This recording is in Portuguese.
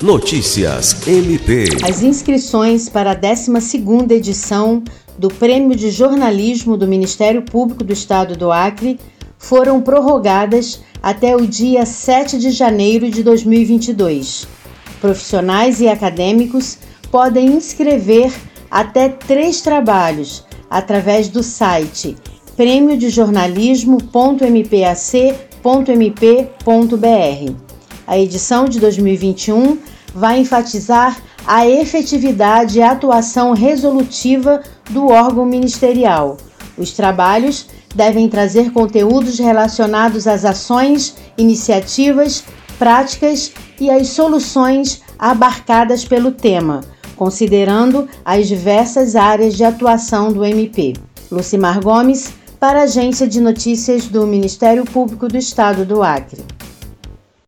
Notícias MP. As inscrições para a 12ª edição do Prêmio de Jornalismo do Ministério Público do Estado do Acre foram prorrogadas até o dia 7 de janeiro de 2022. Profissionais e acadêmicos podem inscrever até três trabalhos através do site prêmiodejornalismo.mpac.mp.br. A edição de 2021 vai enfatizar a efetividade e atuação resolutiva do órgão ministerial. Os trabalhos devem trazer conteúdos relacionados às ações, iniciativas, práticas e às soluções abarcadas pelo tema, considerando as diversas áreas de atuação do MP. Lucimar Gomes, para a Agência de Notícias do Ministério Público do Estado do Acre.